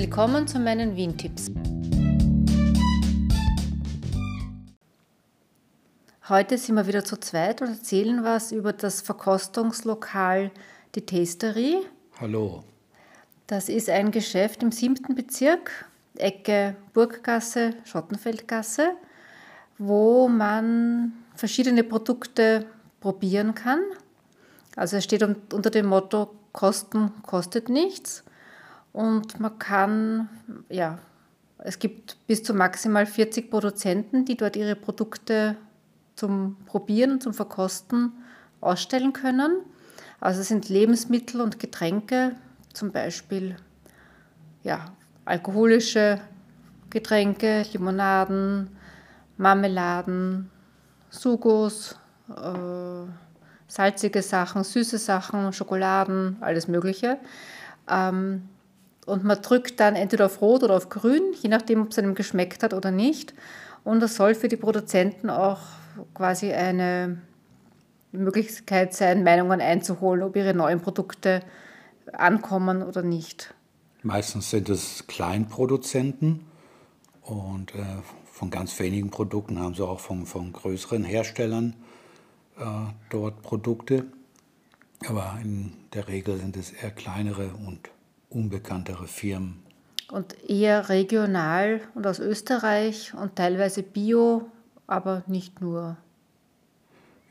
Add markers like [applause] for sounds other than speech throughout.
Willkommen zu meinen Wien-Tipps. Heute sind wir wieder zu zweit und erzählen was über das Verkostungslokal Die Tasterie. Hallo. Das ist ein Geschäft im siebten Bezirk, Ecke Burggasse, Schottenfeldgasse, wo man verschiedene Produkte probieren kann. Also es steht unter dem Motto Kosten kostet nichts. Und man kann, ja, es gibt bis zu maximal 40 Produzenten, die dort ihre Produkte zum Probieren, zum Verkosten ausstellen können. Also es sind Lebensmittel und Getränke, zum Beispiel ja, alkoholische Getränke, Limonaden, Marmeladen, Sugos, äh, salzige Sachen, süße Sachen, Schokoladen, alles Mögliche. Ähm, und man drückt dann entweder auf Rot oder auf Grün, je nachdem, ob es einem geschmeckt hat oder nicht. Und das soll für die Produzenten auch quasi eine Möglichkeit sein, Meinungen einzuholen, ob ihre neuen Produkte ankommen oder nicht. Meistens sind es Kleinproduzenten und äh, von ganz wenigen Produkten haben sie auch von, von größeren Herstellern äh, dort Produkte. Aber in der Regel sind es eher kleinere und unbekanntere Firmen. Und eher regional und aus Österreich und teilweise bio, aber nicht nur.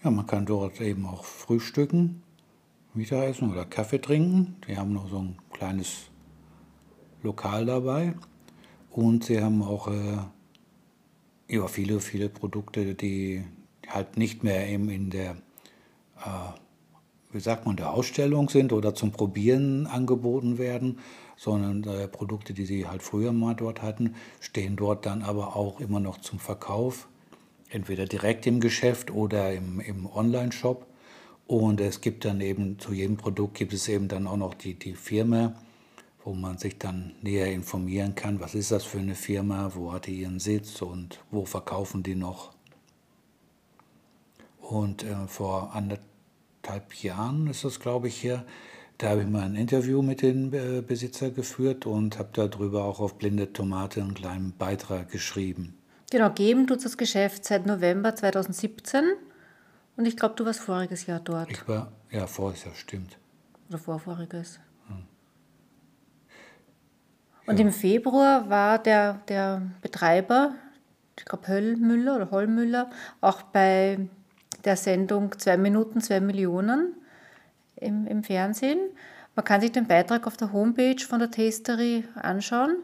Ja, man kann dort eben auch frühstücken, Mittagessen oder Kaffee trinken. Die haben noch so ein kleines Lokal dabei. Und sie haben auch äh, ja, viele, viele Produkte, die halt nicht mehr eben in der, äh, wie sagt man, der Ausstellung sind oder zum Probieren angeboten werden, sondern äh, Produkte, die sie halt früher mal dort hatten, stehen dort dann aber auch immer noch zum Verkauf, entweder direkt im Geschäft oder im, im Online-Shop. Und es gibt dann eben zu jedem Produkt gibt es eben dann auch noch die, die Firma, wo man sich dann näher informieren kann, was ist das für eine Firma, wo hat die ihren Sitz und wo verkaufen die noch. Und äh, vor anderthalb Jahren ist das, glaube ich, hier, da habe ich mal ein Interview mit den äh, Besitzer geführt und habe darüber auch auf Blinde Tomate einen kleinen Beitrag geschrieben. Genau, geben tut das Geschäft seit November 2017 und ich glaube, du warst voriges Jahr dort. Ich war, ja, voriges Jahr, stimmt. Oder vorvoriges. Hm. Und ja. im Februar war der, der Betreiber, ich glaube Höllmüller oder Hollmüller, auch bei der Sendung Zwei Minuten, zwei Millionen im, im Fernsehen. Man kann sich den Beitrag auf der Homepage von der Tastery anschauen.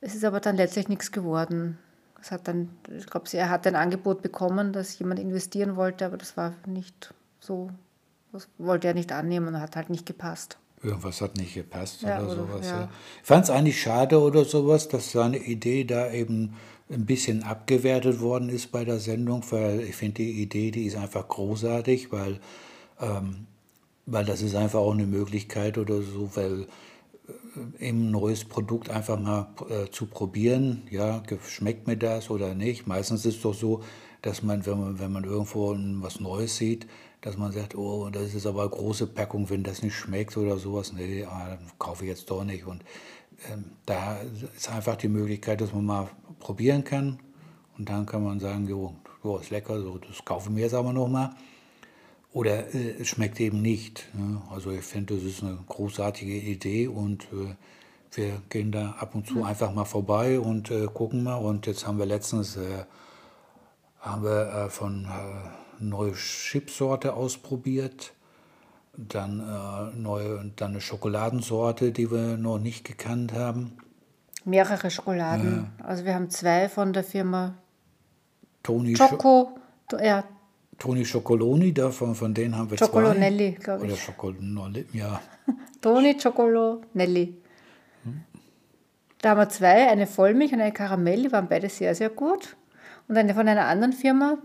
Es ist aber dann letztlich nichts geworden. Es hat dann, ich glaube, er hat ein Angebot bekommen, dass jemand investieren wollte, aber das war nicht so, das wollte er nicht annehmen und hat halt nicht gepasst. Irgendwas hat nicht gepasst ja, oder, sowas. Ja. Ja. Ich fand es eigentlich schade oder sowas, dass seine Idee da eben ein bisschen abgewertet worden ist bei der Sendung, weil ich finde die Idee, die ist einfach großartig, weil, ähm, weil das ist einfach auch eine Möglichkeit oder so, weil äh, eben ein neues Produkt einfach mal äh, zu probieren, ja, schmeckt mir das oder nicht. Meistens ist es doch so, dass man, wenn man, wenn man irgendwo was Neues sieht, dass man sagt, oh, das ist aber eine große Packung, wenn das nicht schmeckt oder sowas, nee, ah, dann kaufe ich jetzt doch nicht. Und ähm, da ist einfach die Möglichkeit, dass man mal probieren kann und dann kann man sagen, jo, jo ist lecker, so, das kaufen wir jetzt aber nochmal. Oder äh, es schmeckt eben nicht. Ne? Also ich finde, das ist eine großartige Idee und äh, wir gehen da ab und zu einfach mal vorbei und äh, gucken mal. Und jetzt haben wir letztens äh, haben wir, äh, von äh, neue Chipsorte ausprobiert dann, äh, neue, dann eine Schokoladensorte, die wir noch nicht gekannt haben. Mehrere Schokoladen. Ja. Also wir haben zwei von der Firma Toni Choco. Sch ja. Toni Chocoloni, davon, von denen haben wir Chocolonelli, zwei. glaube ich. Oder Chocolonelli, ja. [laughs] Toni Chocolonelli. Hm. Da haben wir zwei, eine Vollmilch und eine Karamell, die waren beide sehr, sehr gut. Und eine von einer anderen Firma,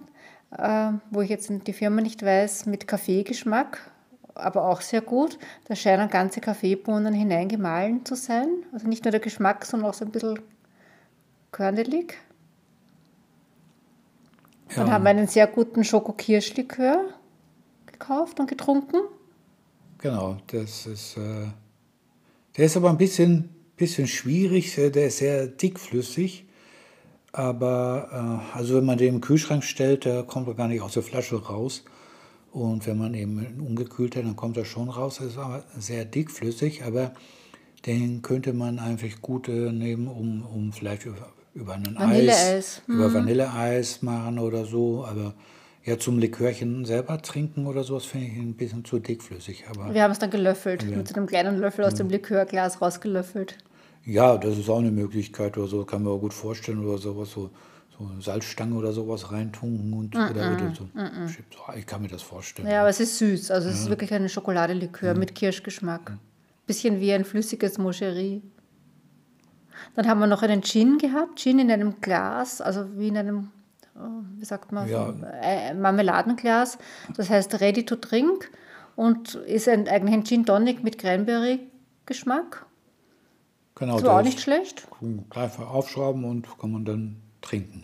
äh, wo ich jetzt die Firma nicht weiß, mit Kaffeegeschmack aber auch sehr gut. Da scheinen ganze Kaffeebohnen hineingemahlen zu sein. Also nicht nur der Geschmack, sondern auch so ein bisschen körnelig. Ja. Dann haben wir einen sehr guten Schokokirschlikör gekauft und getrunken. Genau, das ist, äh, der ist aber ein bisschen bisschen schwierig, äh, der ist sehr dickflüssig. Aber äh, also wenn man den im Kühlschrank stellt, der kommt er gar nicht aus der Flasche raus. Und wenn man eben ungekühlt hat, dann kommt er schon raus. Er ist aber sehr dickflüssig, aber den könnte man einfach gut äh, nehmen, um, um vielleicht über, über einen Eis, über mhm. Vanilleeis machen oder so. Aber ja, zum Likörchen selber trinken oder sowas finde ich ein bisschen zu dickflüssig. Aber Wir haben es dann gelöffelt, ja. mit so einem kleinen Löffel aus dem Likörglas rausgelöffelt. Ja, das ist auch eine Möglichkeit oder so, kann man auch gut vorstellen oder sowas, so, so eine Salzstange oder sowas reintunken und mm -mm, oder, oder so. Mm ich kann mir das vorstellen. Ja, aber es ist süß, also es ja. ist wirklich ein Schokoladelikör mit Kirschgeschmack. Bisschen wie ein flüssiges Moscherie. Dann haben wir noch einen Gin gehabt, Gin in einem Glas, also wie in einem, oh, wie sagt man, ja. Äh, Marmeladenglas. Das heißt ready to drink und ist ein, eigentlich ein Gin Tonic mit Cranberry-Geschmack. Genau, das war auch nicht schlecht. Einfach aufschrauben und kann man dann trinken.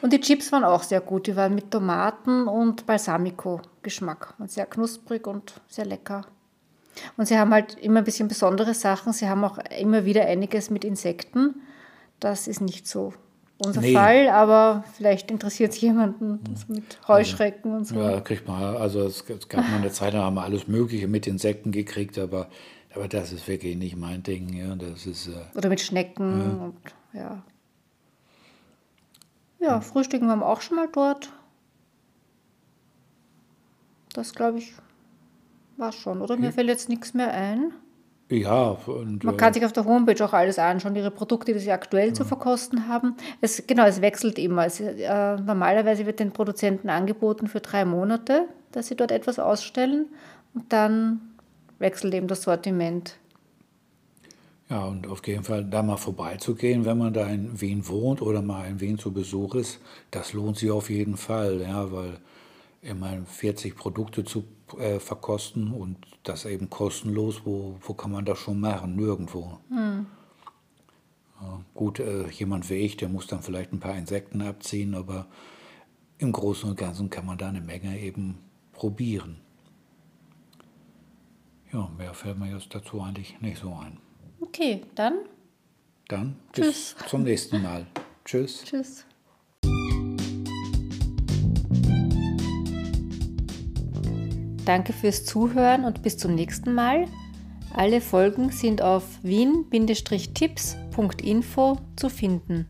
Und die Chips waren auch sehr gut. Die waren mit Tomaten und Balsamico-Geschmack. sehr knusprig und sehr lecker. Und sie haben halt immer ein bisschen besondere Sachen. Sie haben auch immer wieder einiges mit Insekten. Das ist nicht so unser nee. Fall, aber vielleicht interessiert es jemanden mit Heuschrecken und so. Ja, kriegt man, also es gab mal eine Zeit, da haben wir alles Mögliche mit Insekten gekriegt, aber aber das ist wirklich nicht mein Ding. Ja. Das ist, äh, Oder mit Schnecken ja. und ja. Ja, frühstücken wir auch schon mal dort. Das glaube ich war schon, oder? Mir fällt jetzt nichts mehr ein. Ja, und, man kann sich auf der Homepage auch alles anschauen, ihre Produkte, die sie aktuell ja. zu verkosten haben. Es, genau, es wechselt immer. Es, äh, normalerweise wird den Produzenten angeboten für drei Monate, dass sie dort etwas ausstellen und dann wechselt eben das Sortiment. Ja, und auf jeden Fall da mal vorbeizugehen, wenn man da in Wien wohnt oder mal in Wien zu Besuch ist, das lohnt sich auf jeden Fall, ja, weil immer 40 Produkte zu äh, verkosten und das eben kostenlos, wo, wo kann man das schon machen? Nirgendwo. Hm. Ja, gut, äh, jemand wie ich, der muss dann vielleicht ein paar Insekten abziehen, aber im Großen und Ganzen kann man da eine Menge eben probieren. Ja, mehr fällt mir jetzt dazu eigentlich nicht so ein. Okay, dann. Dann bis Tschüss. zum nächsten Mal. [laughs] Tschüss. Tschüss. Danke fürs Zuhören und bis zum nächsten Mal. Alle Folgen sind auf wien-tipps.info zu finden.